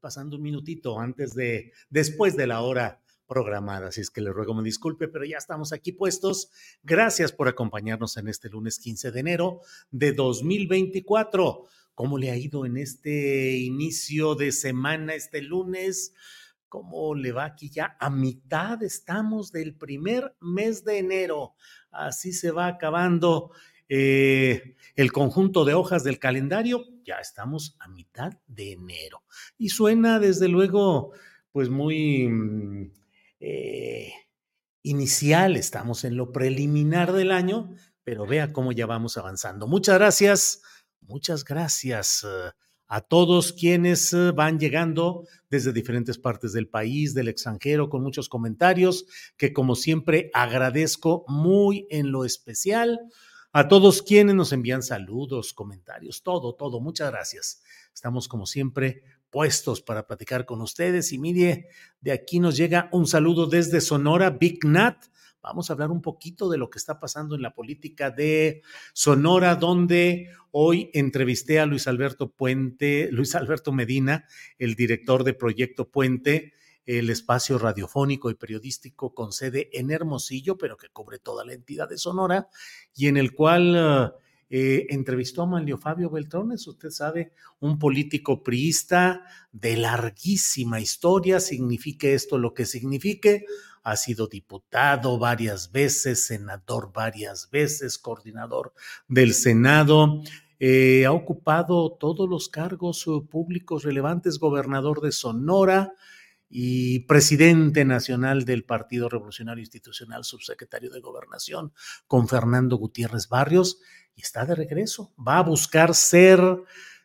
Pasando un minutito antes de, después de la hora programada, así es que le ruego me disculpe, pero ya estamos aquí puestos. Gracias por acompañarnos en este lunes 15 de enero de 2024. ¿Cómo le ha ido en este inicio de semana, este lunes? ¿Cómo le va aquí ya? A mitad estamos del primer mes de enero. Así se va acabando eh, el conjunto de hojas del calendario, ya estamos a mitad de enero. Y suena desde luego, pues muy mm, eh, inicial, estamos en lo preliminar del año, pero vea cómo ya vamos avanzando. Muchas gracias, muchas gracias. Eh, a todos quienes van llegando desde diferentes partes del país, del extranjero, con muchos comentarios que como siempre agradezco muy en lo especial a todos quienes nos envían saludos, comentarios, todo, todo. Muchas gracias. Estamos como siempre puestos para platicar con ustedes. Y mire, de aquí nos llega un saludo desde Sonora, Big Nat. Vamos a hablar un poquito de lo que está pasando en la política de Sonora, donde hoy entrevisté a Luis Alberto Puente, Luis Alberto Medina, el director de Proyecto Puente, el espacio radiofónico y periodístico con sede en Hermosillo, pero que cubre toda la entidad de Sonora, y en el cual eh, entrevistó a Manlio Fabio Beltrones, usted sabe, un político priista de larguísima historia, signifique esto lo que signifique, ha sido diputado varias veces, senador varias veces, coordinador del Senado. Eh, ha ocupado todos los cargos uh, públicos relevantes, gobernador de Sonora, y presidente nacional del Partido Revolucionario Institucional, subsecretario de Gobernación, con Fernando Gutiérrez Barrios, y está de regreso. Va a buscar ser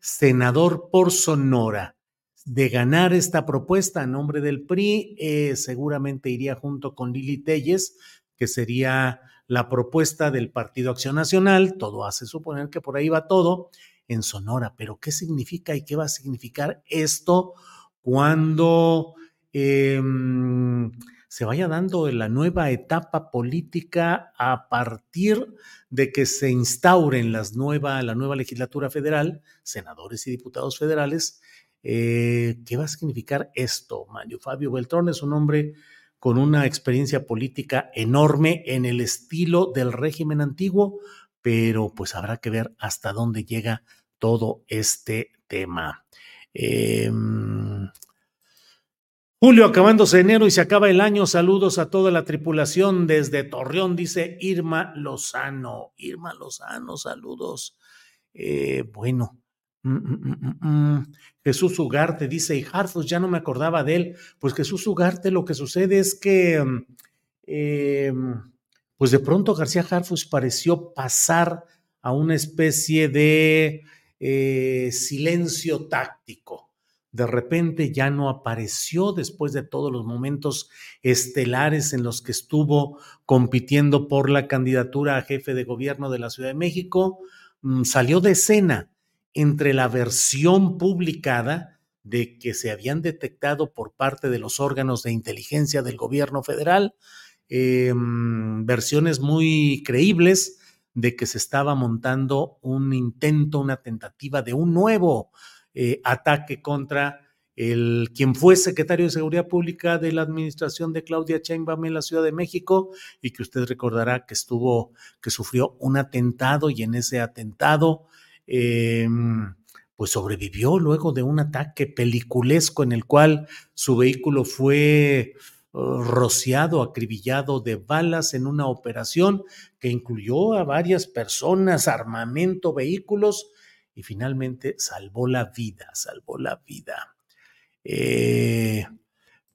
senador por Sonora. De ganar esta propuesta a nombre del PRI, eh, seguramente iría junto con Lili Telles, que sería la propuesta del Partido Acción Nacional. Todo hace suponer que por ahí va todo en Sonora. Pero, ¿qué significa y qué va a significar esto cuando Em, se vaya dando la nueva etapa política a partir de que se instauren las nueva, la nueva legislatura federal, senadores y diputados federales. Eh, ¿Qué va a significar esto? Mario Fabio Beltrón es un hombre con una experiencia política enorme en el estilo del régimen antiguo, pero pues habrá que ver hasta dónde llega todo este tema. Eh, Julio, acabándose enero y se acaba el año. Saludos a toda la tripulación desde Torreón, dice Irma Lozano. Irma Lozano, saludos. Eh, bueno, mm, mm, mm, Jesús Ugarte dice, y Harfus, ya no me acordaba de él. Pues Jesús Ugarte, lo que sucede es que, em, pues de pronto García Harfus pareció pasar a una especie de eh, silencio táctico de repente ya no apareció después de todos los momentos estelares en los que estuvo compitiendo por la candidatura a jefe de gobierno de la Ciudad de México, mm, salió de escena entre la versión publicada de que se habían detectado por parte de los órganos de inteligencia del gobierno federal em, versiones muy creíbles de que se estaba montando un intento, una tentativa de un nuevo eh, ataque contra el quien fue secretario de Seguridad Pública de la administración de Claudia Sheinbaum en la Ciudad de México y que usted recordará que estuvo, que sufrió un atentado y en ese atentado, em, pues sobrevivió luego de un ataque peliculesco en el cual su vehículo fue uh, rociado, acribillado de balas en una operación que incluyó a varias personas, armamento, vehículos y finalmente salvó la vida, salvó la vida. Eh,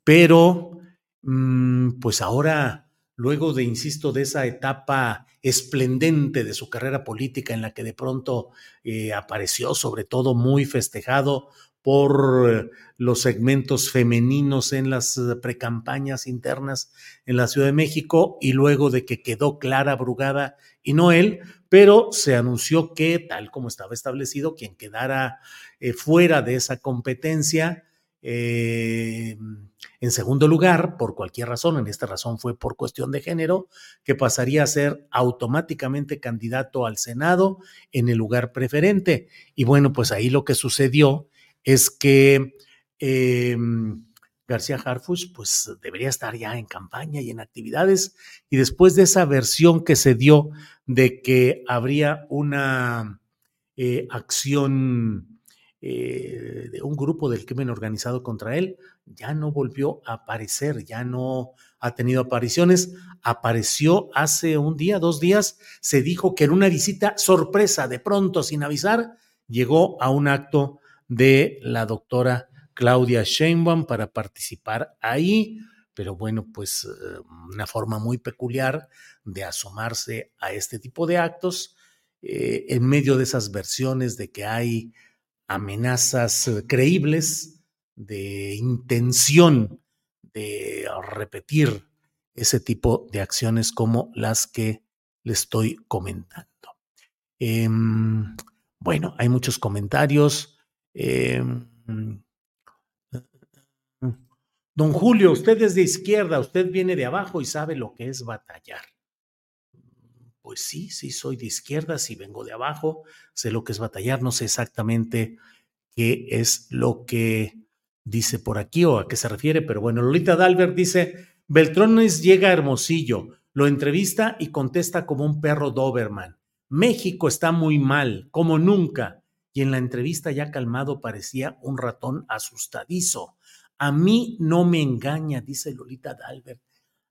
pero, mm, pues ahora, luego de, insisto, de esa etapa esplendente de su carrera política en la que de pronto eh, apareció sobre todo muy festejado por los segmentos femeninos en las precampañas internas en la Ciudad de México y luego de que quedó Clara Brugada y no él, pero se anunció que, tal como estaba establecido, quien quedara eh, fuera de esa competencia eh, en segundo lugar, por cualquier razón, en esta razón fue por cuestión de género, que pasaría a ser automáticamente candidato al Senado en el lugar preferente. Y bueno, pues ahí lo que sucedió es que eh, García Harfuch pues debería estar ya en campaña y en actividades. Y después de esa versión que se dio de que habría una eh, acción eh, de un grupo del crimen organizado contra él, ya no volvió a aparecer, ya no ha tenido apariciones. Apareció hace un día, dos días, se dijo que en una visita sorpresa, de pronto, sin avisar, llegó a un acto de la doctora Claudia Sheinbaum para participar ahí, pero bueno, pues eh, una forma muy peculiar de asomarse a este tipo de actos eh, en medio de esas versiones de que hay amenazas eh, creíbles de intención de repetir ese tipo de acciones como las que le estoy comentando. Em, bueno, hay muchos comentarios. Em, don Julio, usted es de izquierda, usted viene de abajo y sabe lo que es batallar. Pues sí, sí, soy de izquierda, sí vengo de abajo, sé lo que es batallar, no sé exactamente qué es lo que dice por aquí o a qué se refiere, pero bueno, Lolita Dalbert dice, Beltrones llega a Hermosillo, lo entrevista y contesta como un perro Doberman. México está muy mal, como nunca. Y en la entrevista ya calmado parecía un ratón asustadizo. A mí no me engaña, dice Lolita Dalbert.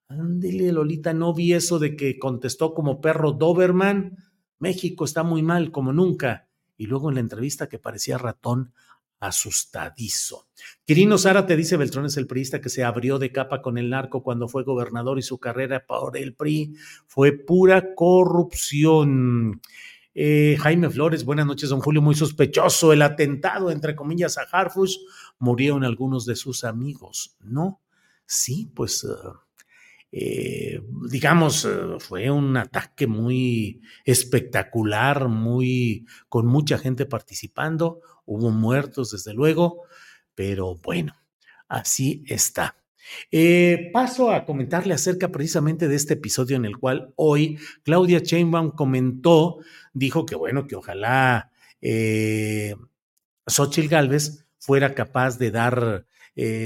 Ándele, Lolita, no vi eso de que contestó como perro Doberman. México está muy mal, como nunca. Y luego en la entrevista que parecía ratón asustadizo. Quirino te dice Beltrón es el priista que se abrió de capa con el narco cuando fue gobernador y su carrera por el PRI fue pura corrupción. Eh, Jaime Flores, buenas noches, don Julio, muy sospechoso el atentado, entre comillas, a Harfush, murieron algunos de sus amigos, ¿no? Sí, pues... Uh, eh, digamos, eh, fue un ataque muy espectacular, muy con mucha gente participando, hubo muertos desde luego, pero bueno, así está. Eh, paso a comentarle acerca precisamente de este episodio en el cual hoy Claudia Chainbaum comentó, dijo que bueno, que ojalá eh, Xochitl Galvez fuera capaz de dar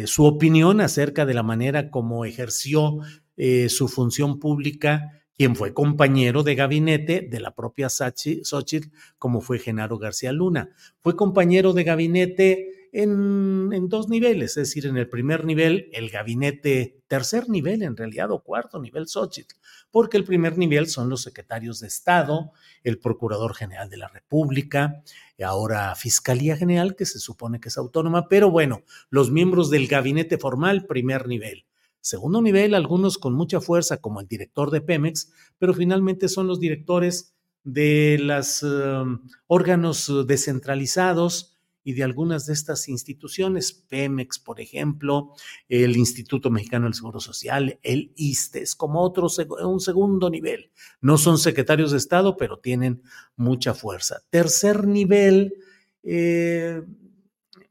su opinión acerca de la manera como ejerció eh, su función pública quien fue compañero de gabinete de la propia Xochitl, como fue Genaro García Luna. Fue compañero de gabinete en, dos niveles, es decir, en el primer nivel, el gabinete, tercer nivel en realidad, o cuarto nivel Xochitl, porque el primer nivel son los secretarios de Estado, el Procurador General de la República, y ahora Fiscalía General, que se supone que es autónoma, pero bueno, los miembros del gabinete formal, primer nivel. Segundo nivel, algunos con mucha fuerza, como el director de Pemex, pero finalmente son los directores de los um, órganos descentralizados y de algunas de estas instituciones, Pemex, por ejemplo, el Instituto Mexicano del Seguro Social, el ISTE, es como otro, un segundo nivel. No son secretarios de Estado, pero tienen mucha fuerza. Tercer nivel, eh,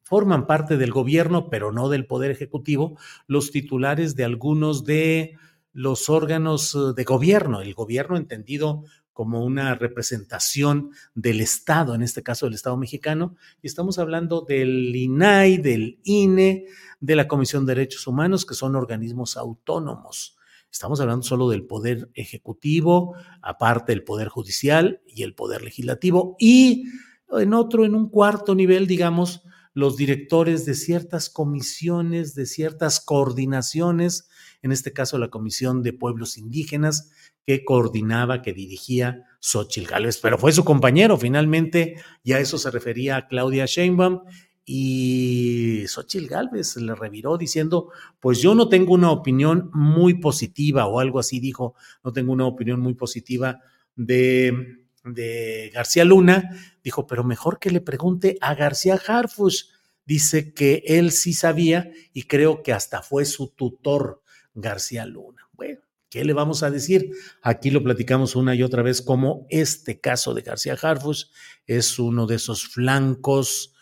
forman parte del gobierno, pero no del Poder Ejecutivo, los titulares de algunos de los órganos eh, de gobierno, el gobierno entendido como una representación del Estado, en este caso del Estado mexicano, y estamos hablando del INAI, del INE, de la Comisión de Derechos Humanos, que son organismos autónomos. Estamos hablando solo del poder ejecutivo, aparte del poder judicial y el poder legislativo, y en otro, en un cuarto nivel, digamos, los directores de ciertas comisiones, de ciertas coordinaciones, en este caso la Comisión de Pueblos Indígenas, que coordinaba, que dirigía Xochitl Gálvez, pero fue su compañero finalmente, y a eso se refería Claudia Sheinbaum, y Xochitl Gálvez le reviró diciendo, pues yo no tengo una opinión muy positiva, o algo así dijo, no tengo una opinión muy positiva de, de García Luna, dijo, pero mejor que le pregunte a García Harfush, dice que él sí sabía y creo que hasta fue su tutor García Luna. Bueno, ¿qué le vamos a decir? Aquí lo platicamos una y otra vez como este caso de García Harfush es uno de esos flancos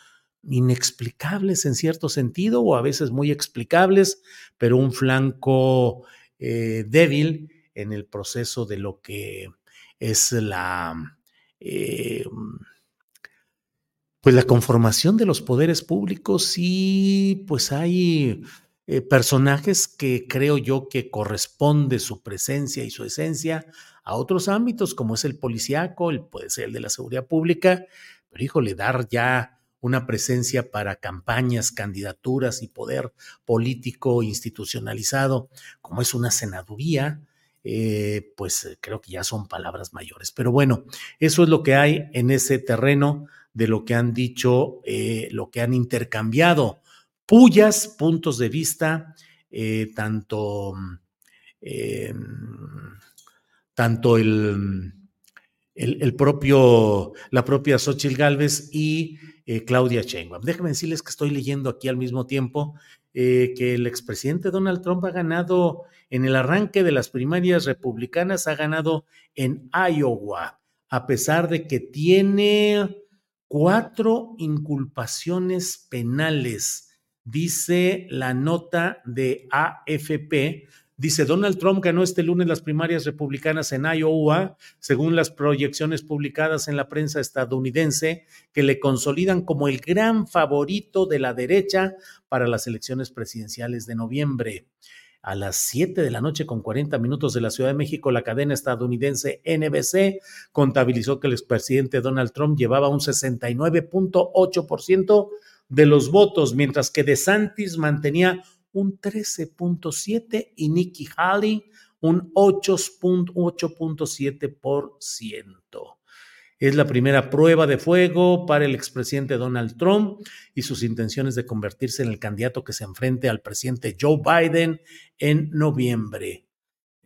inexplicables en cierto sentido o a veces muy explicables, pero un flanco eh, débil en el proceso de lo que es la... Eh, pues la conformación de los poderes públicos y pues hay eh, personajes que creo yo que corresponde su presencia y su esencia a otros ámbitos, como es el policiaco, el, puede ser el de la seguridad pública, pero híjole, dar ya una presencia para campañas, candidaturas y poder político institucionalizado, como es una senaduría, eh, pues creo que ya son palabras mayores. Pero bueno, eso es lo que hay en ese terreno de lo que han dicho, eh, lo que han intercambiado puyas puntos de vista, eh, tanto, eh, tanto el, el, propio, la propia Xochitl Galvez y eh, Claudia Sheinbaum. Déjenme decirles que estoy leyendo aquí al mismo tiempo que el expresidente Donald Trump ha ganado en el arranque de las primarias republicanas, ha ganado en Iowa, a pesar de que tiene cuatro inculpaciones penales dice la nota de AFP. Dice, Donald Trump ganó este lunes las primarias republicanas en Iowa, según las proyecciones publicadas en la prensa estadounidense, que le consolidan como el gran favorito de la derecha para las elecciones presidenciales de noviembre. A las 7 de la noche con 40 minutos de la Ciudad de México, la cadena estadounidense NBC contabilizó que el expresidente Donald Trump llevaba un 69.8% de los votos, mientras que DeSantis mantenía un 13.7 y Nikki Haley un 8.7%. Es la primera prueba de fuego para el expresidente Donald Trump y sus intenciones de convertirse en el candidato que se enfrente al presidente Joe Biden en noviembre.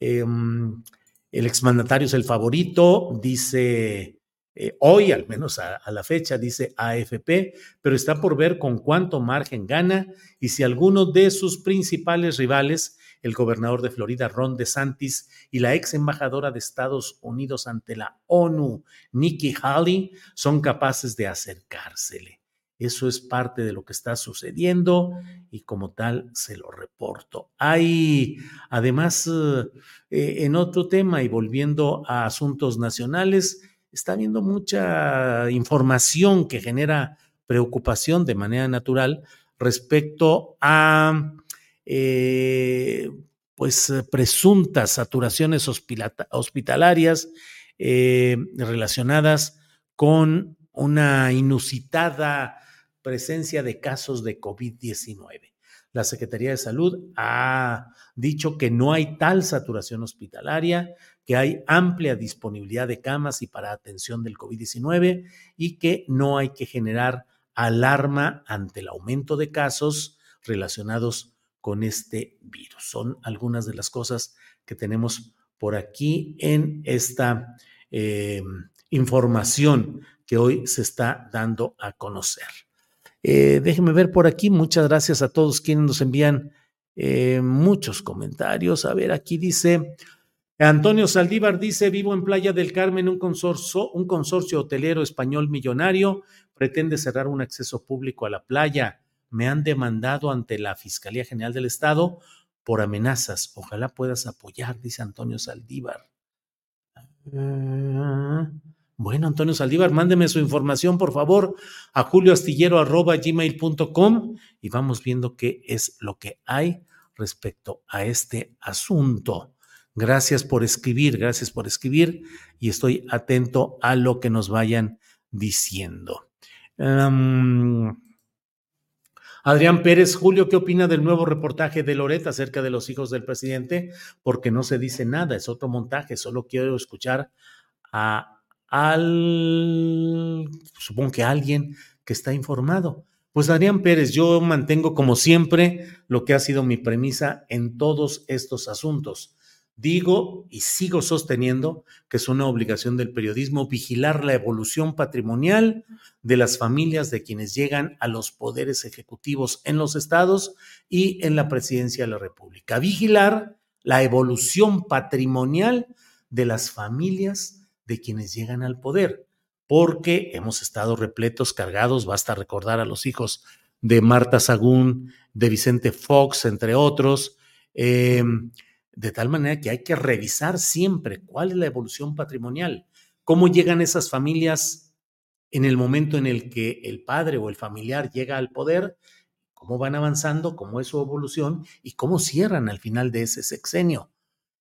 Em, el exmandatario es el favorito, dice eh, hoy, al menos a, la fecha, dice AFP, pero está por ver con cuánto margen gana y si alguno de sus principales rivales, el gobernador de Florida, Ron DeSantis, y la ex embajadora de Estados Unidos ante la ONU, Nikki Haley, son capaces de acercársele. Eso es parte de lo que está sucediendo y como tal se lo reporto. Hay, además, eh, en otro tema y volviendo a asuntos nacionales, está habiendo mucha información que genera preocupación de manera natural respecto a eh, pues presuntas saturaciones hospitalarias eh, relacionadas con una inusitada presencia de casos de COVID-19. La Secretaría de Salud ha dicho que no hay tal saturación hospitalaria, que hay amplia disponibilidad de camas y para atención del COVID-19 y que no hay que generar alarma ante el aumento de casos relacionados con este virus. Son algunas de las cosas que tenemos por aquí en esta eh, información que hoy se está dando a conocer. Eh, déjenme ver por aquí. Muchas gracias a todos quienes nos envían eh, muchos comentarios. A ver, aquí dice, Antonio Saldívar dice, vivo en Playa del Carmen, un consorcio, un consorcio hotelero español millonario pretende cerrar un acceso público a la playa. Me han demandado ante la Fiscalía General del Estado por amenazas. Ojalá puedas apoyar, dice Antonio Saldívar. Ah, bueno, Antonio Saldívar, mándeme su información, por favor, a julioastillero.gmail.com y vamos viendo qué es lo que hay respecto a este asunto. Gracias por escribir, gracias por escribir y estoy atento a lo que nos vayan diciendo. Adrián Pérez, Julio, ¿qué opina del nuevo reportaje de Loret acerca de los hijos del presidente? Porque no se dice nada, es otro montaje, solo quiero escuchar a al, supongo que alguien que está informado. Pues Adrián Pérez, yo mantengo como siempre lo que ha sido mi premisa en todos estos asuntos. Digo y sigo sosteniendo que es una obligación del periodismo vigilar la evolución patrimonial de las familias de quienes llegan a los poderes ejecutivos en los estados y en la presidencia de la República. Vigilar la evolución patrimonial de las familias de quienes llegan al poder, porque hemos estado repletos, cargados, basta recordar a los hijos de Marta Sagún, de Vicente Fox, entre otros. Eh, de tal manera que hay que revisar siempre cuál es la evolución patrimonial, cómo llegan esas familias en el momento en el que el padre o el familiar llega al poder, cómo van avanzando, cómo es su evolución y cómo cierran al final de ese sexenio.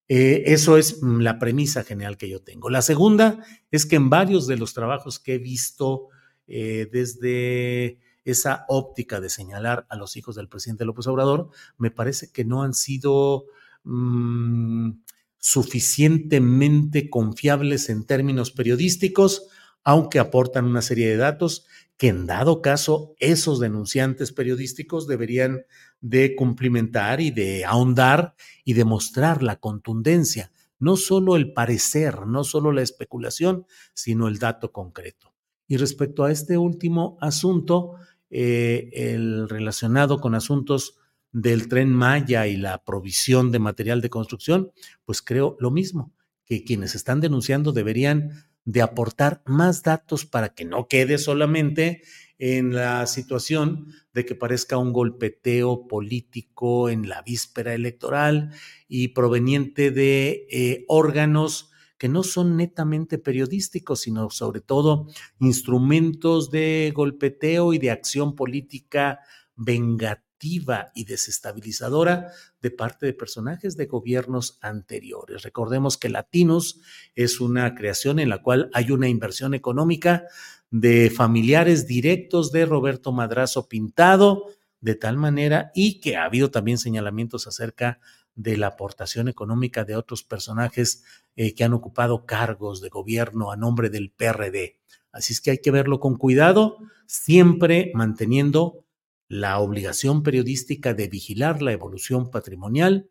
Eh, eso es mm, la premisa general que yo tengo. La segunda es que en varios de los trabajos que he visto eh, desde esa óptica de señalar a los hijos del presidente López Obrador, me parece que no han sido Mm, suficientemente confiables en términos periodísticos, aunque aportan una serie de datos que en dado caso esos denunciantes periodísticos deberían de cumplimentar y de ahondar y demostrar la contundencia, no solo el parecer, no solo la especulación, sino el dato concreto. Y respecto a este último asunto, eh, el relacionado con asuntos del tren Maya y la provisión de material de construcción, pues creo lo mismo, que quienes están denunciando deberían de aportar más datos para que no quede solamente en la situación de que parezca un golpeteo político en la víspera electoral y proveniente de eh, órganos que no son netamente periodísticos, sino sobre todo instrumentos de golpeteo y de acción política vengativa y desestabilizadora de parte de personajes de gobiernos anteriores. Recordemos que Latinos es una creación en la cual hay una inversión económica de familiares directos de Roberto Madrazo Pintado, de tal manera y que ha habido también señalamientos acerca de la aportación económica de otros personajes eh, que han ocupado cargos de gobierno a nombre del PRD. Así es que hay que verlo con cuidado, siempre manteniendo la obligación periodística de vigilar la evolución patrimonial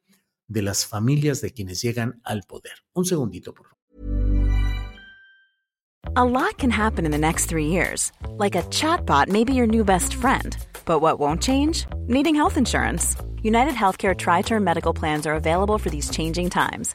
de las familias de quienes llegan al poder. Un segundito, por favor. A lot can happen in the next three years. Like a chatbot may be your new best friend. But what won't change? Needing health insurance. United Healthcare Tri Term Medical Plans are available for these changing times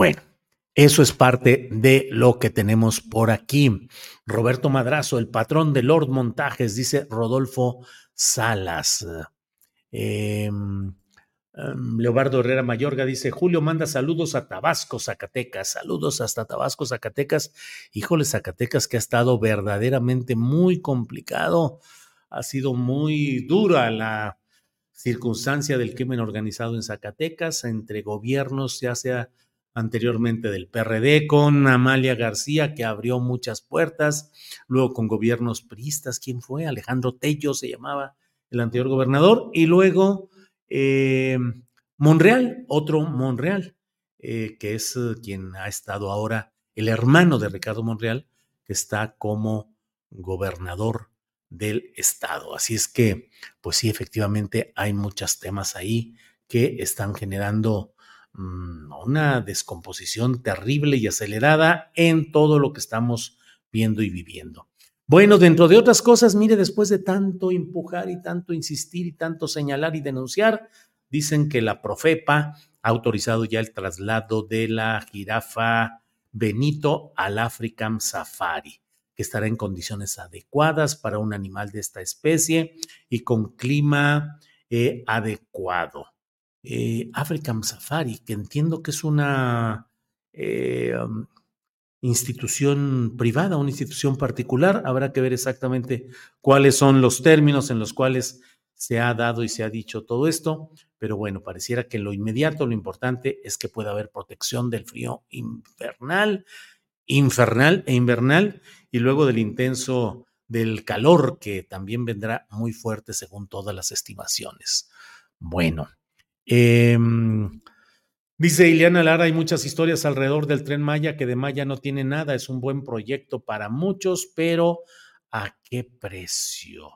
Bueno, eso es parte de lo que tenemos por aquí. Roberto Madrazo, el patrón de Lord Montajes, dice Rodolfo Salas. Em, em, Leobardo Herrera Mayorga dice, Julio manda saludos a Tabasco, Zacatecas. Saludos hasta Tabasco, Zacatecas. Híjole, Zacatecas que ha estado verdaderamente muy complicado. Ha sido muy dura la circunstancia del crimen organizado en Zacatecas, entre gobiernos, ya sea anteriormente del PRD, con Amalia García, que abrió muchas puertas, luego con gobiernos priistas, ¿quién fue? Alejandro Tello se llamaba el anterior gobernador, y luego eh, Monreal, otro Monreal, eh, que es eh, quien ha estado ahora, el hermano de Ricardo Monreal, que está como gobernador del estado. Así es que, pues sí, efectivamente hay muchos temas ahí que están generando Mm, una descomposición terrible y acelerada en todo lo que estamos viendo y viviendo. Bueno, dentro de otras cosas, mire, después de tanto empujar y tanto insistir y tanto señalar y denunciar, dicen que la Profepa ha autorizado ya el traslado de la jirafa Benito al African Safari, que estará en condiciones adecuadas para un animal de esta especie y con clima eh, adecuado eh, African Safari, que entiendo que es una eh, um, institución privada, una institución particular. Habrá que ver exactamente cuáles son los términos en los cuales se ha dado y se ha dicho todo esto, pero bueno, pareciera que lo inmediato, lo importante es que pueda haber protección del frío infernal, infernal e invernal, y luego del intenso del calor que también vendrá muy fuerte según todas las estimaciones. Bueno, Em, dice Ileana Lara, hay muchas historias alrededor del tren Maya que de Maya no tiene nada, es un buen proyecto para muchos, pero ¿a qué precio?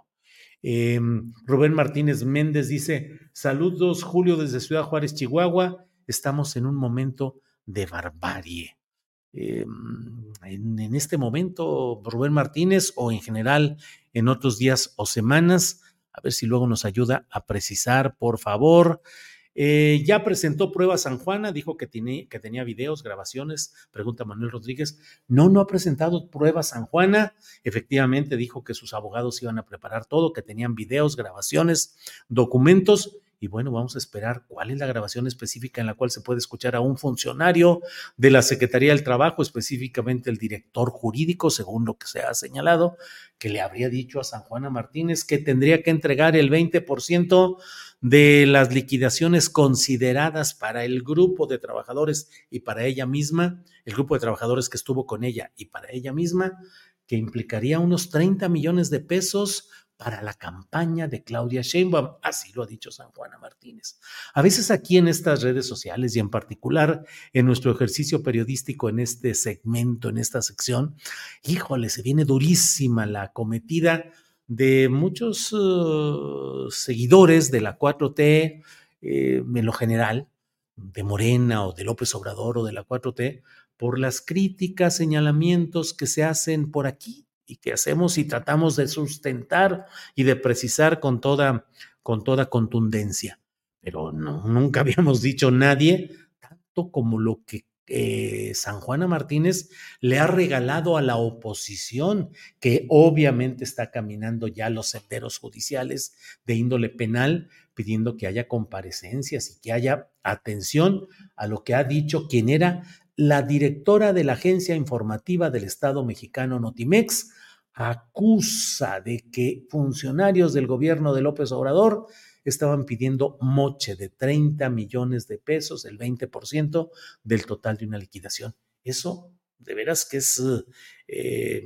Em, Rubén Martínez Méndez dice, saludos Julio desde Ciudad Juárez, Chihuahua, estamos en un momento de barbarie. Em, en, este momento, Rubén Martínez, o en general en otros días o semanas, a ver si luego nos ayuda a precisar, por favor. Eh, ya presentó pruebas San Juana, dijo que, que tenía videos, grabaciones, pregunta Manuel Rodríguez. No, no ha presentado pruebas San Juana. Efectivamente dijo que sus abogados iban a preparar todo, que tenían videos, grabaciones, documentos y bueno, vamos a esperar cuál es la grabación específica en la cual se puede escuchar a un funcionario de la Secretaría del Trabajo, específicamente el director jurídico, según lo que se ha señalado, que le habría dicho a San Juana Martínez que tendría que entregar el 20% de las liquidaciones consideradas para el grupo de trabajadores y para ella misma, el grupo de trabajadores que estuvo con ella y para ella misma, que implicaría unos 30 millones de pesos para la campaña de Claudia Sheinbaum, así lo ha dicho San Juana Martínez. A veces aquí en estas redes sociales y en particular en nuestro ejercicio periodístico en este segmento, en esta sección, híjole, se viene durísima la cometida de muchos uh, seguidores de la 4T eh, en lo general, de Morena o de López Obrador o de la 4T, por las críticas, señalamientos que se hacen por aquí y que hacemos y tratamos de sustentar y de precisar con toda, con toda contundencia. Pero nunca habíamos dicho nadie tanto como lo que eh, San Juana Martínez le ha regalado a la oposición, que obviamente está caminando ya los senderos judiciales de índole penal, pidiendo que haya comparecencias y que haya atención a lo que ha dicho quien era la directora de la Agencia Informativa del Estado mexicano Notimex, acusa de que funcionarios del gobierno de López Obrador estaban pidiendo moche de 30 millones de pesos, el 20% del total de una liquidación. Eso de veras que es eh,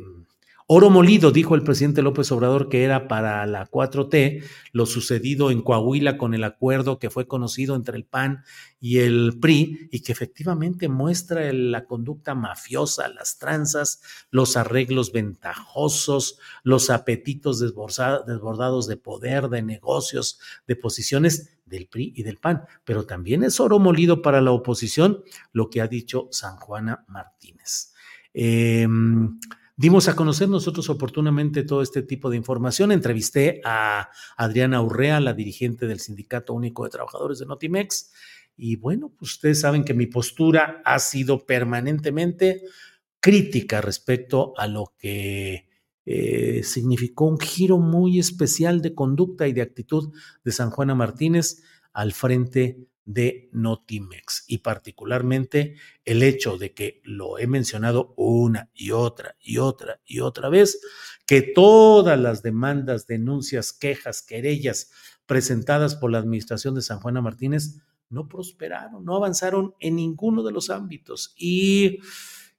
Oro molido, dijo el presidente López Obrador que era para la 4T lo sucedido en Coahuila con el acuerdo que fue conocido entre el PAN y el PRI y que efectivamente muestra la conducta mafiosa, las tranzas, los arreglos ventajosos, los apetitos desbordados de poder, de negocios, de posiciones del PRI y del PAN. Pero también es oro molido para la oposición lo que ha dicho San Juana Martínez. Eh, Dimos a conocer nosotros oportunamente todo este tipo de información. Entrevisté a Adriana Urrea, la dirigente del Sindicato Único de Trabajadores de Notimex. Y bueno, pues ustedes saben que mi postura ha sido permanentemente crítica respecto a lo que eh, significó un giro muy especial de conducta y de actitud de San Juana Martínez al frente de Notimex y particularmente el hecho de que lo he mencionado una y otra y otra y otra vez, que todas las demandas, denuncias, quejas, querellas presentadas por la administración de San Juana Martínez no prosperaron, no avanzaron en ninguno de los ámbitos. Y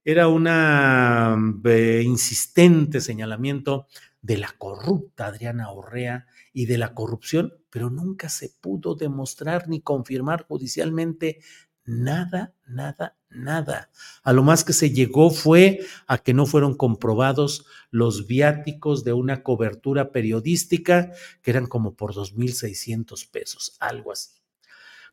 era un eh, insistente señalamiento de la corrupta Adriana Orrea y de la corrupción, pero nunca se pudo demostrar ni confirmar judicialmente nada, nada, nada. A lo más que se llegó fue a que no fueron comprobados los viáticos de una cobertura periodística, que eran como por 2.600 pesos, algo así.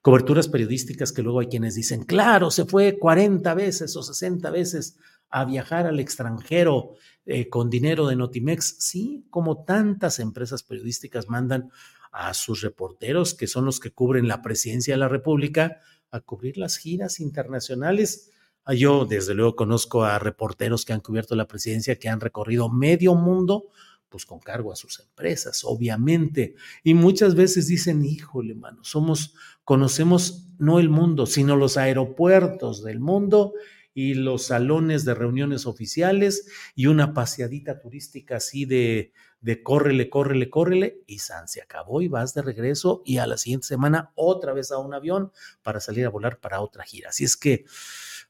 Coberturas periodísticas que luego hay quienes dicen, claro, se fue 40 veces o 60 veces a viajar al extranjero eh, con dinero de Notimex. Sí, como tantas empresas periodísticas mandan a sus reporteros, que son los que cubren la presidencia de la República, a cubrir las giras internacionales. Ah, yo, desde luego, conozco a reporteros que han cubierto la presidencia, que han recorrido medio mundo, pues con cargo a sus empresas, obviamente. Y muchas veces dicen, híjole, mano, somos, conocemos no el mundo, sino los aeropuertos del mundo y los salones de reuniones oficiales y una paseadita turística así de de córrele, córrele, córrele, y San se acabó y vas de regreso y a la siguiente semana otra vez a un avión para salir a volar para otra gira. Así es que,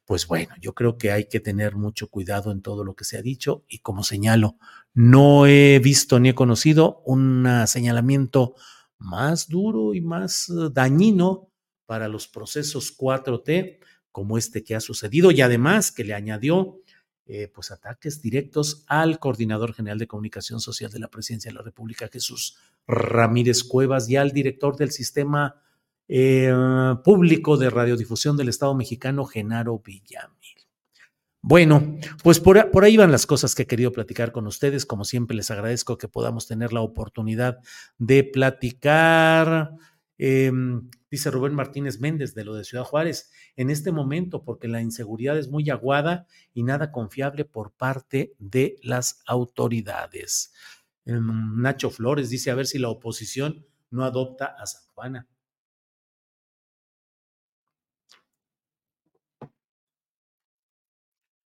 pues bueno, yo creo que hay que tener mucho cuidado en todo lo que se ha dicho y como señalo, no he visto ni he conocido un señalamiento más duro y más eh, dañino para los procesos 4T como este que ha sucedido y además que le añadió eh, pues ataques directos al coordinador general de comunicación social de la presidencia de la República, Jesús Ramírez Cuevas, y al director del sistema eh, público de radiodifusión del Estado mexicano, Genaro Villamil. Bueno, pues por, por, ahí van las cosas que he querido platicar con ustedes. Como siempre, les agradezco que podamos tener la oportunidad de platicar. Em, dice Rubén Martínez Méndez de lo de Ciudad Juárez, en este momento, porque la inseguridad es muy aguada y nada confiable por parte de las autoridades. Em, Nacho Flores dice a ver si la oposición no adopta a San Juana.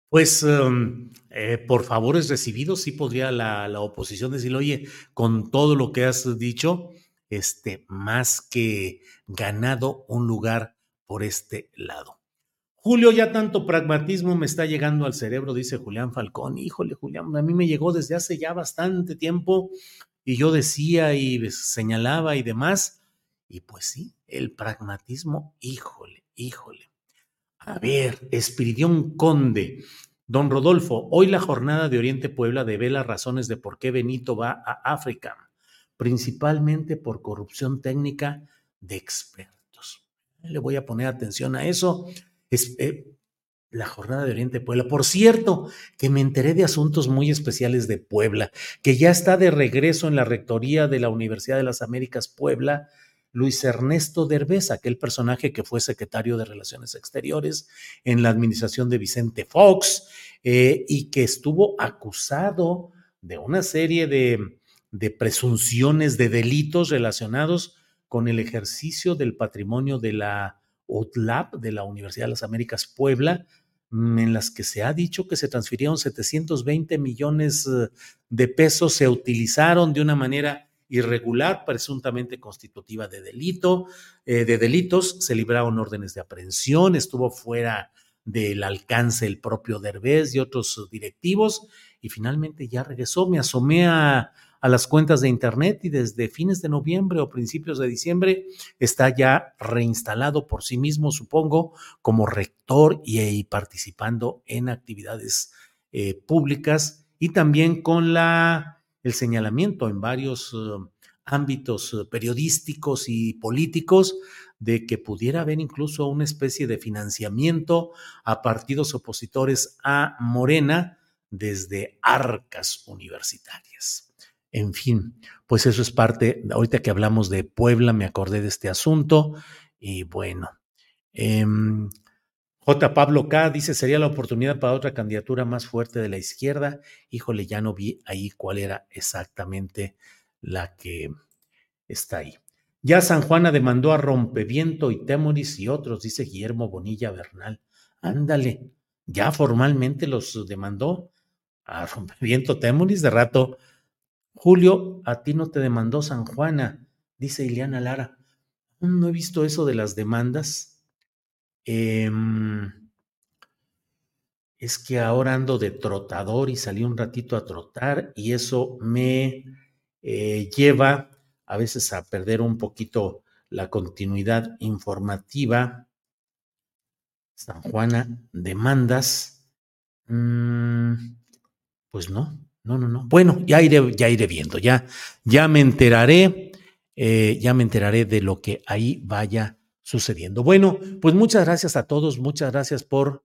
Pues em, eh, por favores recibidos, sí podría la, la oposición decir, oye, con todo lo que has dicho, este, más que ganado un lugar por este lado. Julio, ya tanto pragmatismo me está llegando al cerebro, dice Julián Falcón. Híjole, Julián, a mí me llegó desde hace ya bastante tiempo y yo decía y señalaba y demás. Y pues sí, el pragmatismo, híjole, híjole. A ver, Espiridión Conde. Don Rodolfo, hoy la jornada de Oriente Puebla las razones de por qué Benito va a África principalmente por corrupción técnica de expertos. Le voy a poner atención a eso. Es, eh, la jornada de Oriente Puebla. Por cierto, que me enteré de asuntos muy especiales de Puebla, que ya está de regreso en la rectoría de la Universidad de las Américas Puebla, Luis Ernesto Derbez, aquel personaje que fue secretario de Relaciones Exteriores en la administración de Vicente Fox eh, y que estuvo acusado de una serie de de presunciones de delitos relacionados con el ejercicio del patrimonio de la UTLAP, de la Universidad de las Américas Puebla, mm, en las que se ha dicho que se transfirieron 720 millones eh, de pesos, se utilizaron de una manera irregular, presuntamente constitutiva de delito, eh, de delitos, se libraron órdenes de aprehensión, estuvo fuera del alcance el propio Derbez y otros directivos, y finalmente ya regresó. Me asomé a a las cuentas de Internet y desde fines de noviembre o principios de diciembre está ya reinstalado por sí mismo, supongo, como rector y, participando en actividades eh, públicas y también con la, el señalamiento en varios eh, ámbitos eh, periodísticos y políticos de que pudiera haber incluso una especie de financiamiento a partidos opositores a Morena desde arcas universitarias. En fin, pues eso es parte, ahorita que hablamos de Puebla, me acordé de este asunto y bueno. Em, J. Pablo K. dice, sería la oportunidad para otra candidatura más fuerte de la izquierda. Híjole, ya no vi ahí cuál era exactamente la que está ahí. Ya San Juana demandó a Rompeviento y Temoris y otros, dice Guillermo Bonilla Bernal. Ándale, ya formalmente los demandó a Rompeviento Temoris, de rato Julio, a ti no te demandó San Juana, dice Ileana Lara. No he visto eso de las demandas. Em, es que ahora ando de trotador y salí un ratito a trotar y eso me eh, lleva a veces a perder un poquito la continuidad informativa. San Juana, demandas. Mm, pues no, no, no, no. Bueno, ya iré, ya iré viendo, ya, ya me enteraré, eh, ya me enteraré de lo que ahí vaya sucediendo. Bueno, pues muchas gracias a todos, muchas gracias por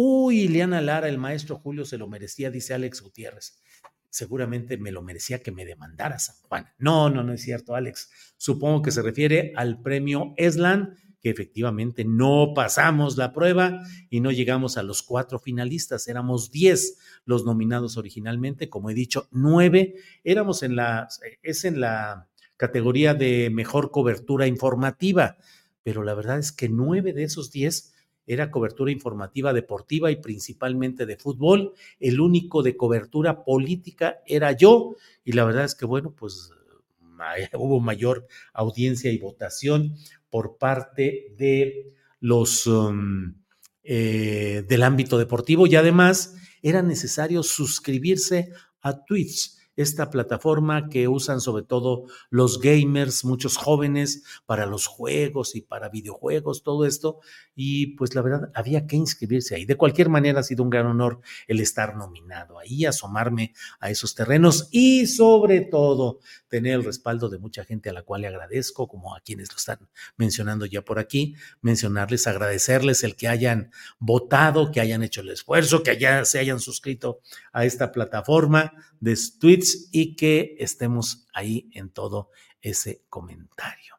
Uy, Ileana Lara, el maestro Julio se lo merecía, dice Alex Gutiérrez. Seguramente me lo merecía que me demandara San Juan. No, no, no es cierto, Alex. Supongo que se refiere al premio Eslan, que efectivamente no pasamos la prueba y no llegamos a los cuatro finalistas. Éramos diez los nominados originalmente, como he dicho, nueve. Éramos en la, es en la categoría de mejor cobertura informativa, pero la verdad es que nueve de esos diez era cobertura informativa deportiva y principalmente de fútbol. El único de cobertura política era yo y la verdad es que, bueno, pues hubo mayor audiencia y votación por parte de los um, eh, del ámbito deportivo y además era necesario suscribirse a Twitch esta plataforma que usan sobre todo los gamers, muchos jóvenes, para los juegos y para videojuegos, todo esto. Y pues la verdad, había que inscribirse ahí. De cualquier manera, ha sido un gran honor el estar nominado ahí, asomarme a esos terrenos y sobre todo tener el respaldo de mucha gente a la cual le agradezco, como a quienes lo están mencionando ya por aquí, mencionarles, agradecerles el que hayan votado, que hayan hecho el esfuerzo, que haya, se hayan suscrito a esta plataforma de tweets y que estemos ahí en todo ese comentario.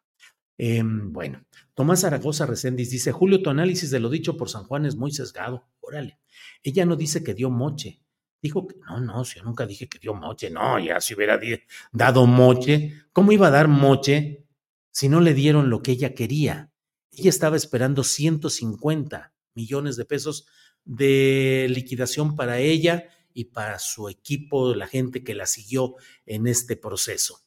Em, bueno, Tomás Zaragoza Recendis dice, Julio, tu análisis de lo dicho por San Juan es muy sesgado. Órale, ella no dice que dio moche, Dijo que no, no, yo nunca dije que dio moche, no, ya si hubiera dado moche, ¿cómo iba a dar moche si no le dieron lo que ella quería? Ella estaba esperando 150 millones de pesos de liquidación para ella y para su equipo, la gente que la siguió en este proceso.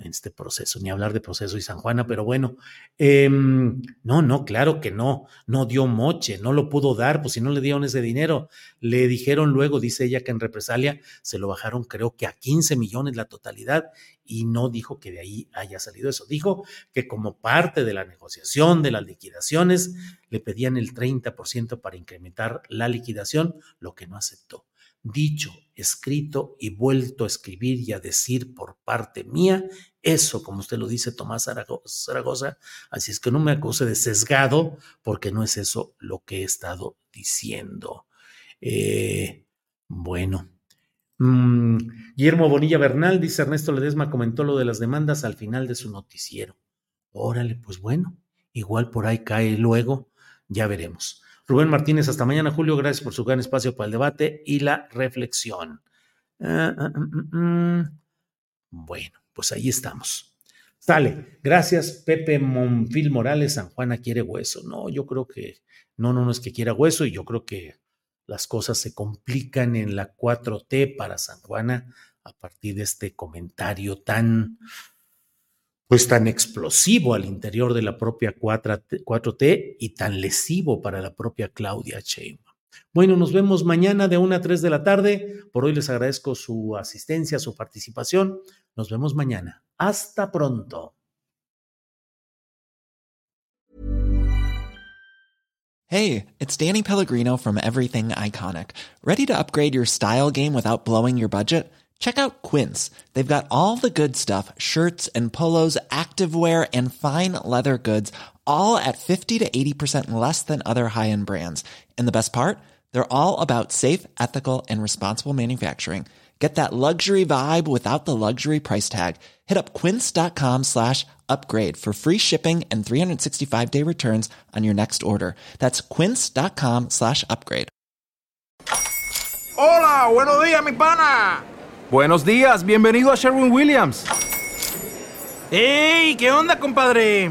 En este proceso, ni hablar de proceso y San Juana, pero bueno, em, no, no, claro que no, no dio moche, no lo pudo dar, pues si no le dieron ese dinero, le dijeron luego, dice ella que en represalia se lo bajaron creo que a 15 millones la totalidad y no dijo que de ahí haya salido eso, dijo que como parte de la negociación de las liquidaciones le pedían el 30% para incrementar la liquidación, lo que no aceptó. Dicho, escrito y vuelto a escribir y a decir por parte mía, eso, como usted lo dice, Tomás Zaragoza, así es que no me acuse de sesgado, porque no es eso lo que he estado diciendo. Eh, bueno. Mm, Guillermo Bonilla Bernal, dice Ernesto Ledesma, comentó lo de las demandas al final de su noticiero. Órale, pues bueno, igual por ahí cae luego, ya veremos. Rubén Martínez, hasta mañana, Julio. Gracias por su gran espacio para el debate y la reflexión. Ah, ah, mm, mm, bueno, pues ahí estamos. Sale. Gracias, Pepe Monfil Morales. San Juana quiere hueso. No, yo creo que no, no, no es que quiera hueso y yo creo que las cosas se complican en la 4T para San Juana a partir de este comentario tan pues tan explosivo al interior de la propia 4T, y tan lesivo para la propia Claudia Sheinbaum. Bueno, nos vemos mañana de 1 a 3 de la tarde. Por hoy les agradezco su asistencia, su participación. Nos vemos mañana. Hasta pronto. Hey, it's Danny Pellegrino from Everything Iconic. Ready to upgrade your style game without blowing your budget? Check out Quince. They've got all the good stuff shirts and polos, activewear, and fine leather goods, all at 50 to 80% less than other high end brands. And the best part? They're all about safe, ethical, and responsible manufacturing. Get that luxury vibe without the luxury price tag. Hit up quince.com slash upgrade for free shipping and 365 day returns on your next order. That's quince.com slash upgrade. Hola, buenos días, mi pana. Buenos días, bienvenido a Sherwin Williams. ¡Ey! ¿Qué onda, compadre?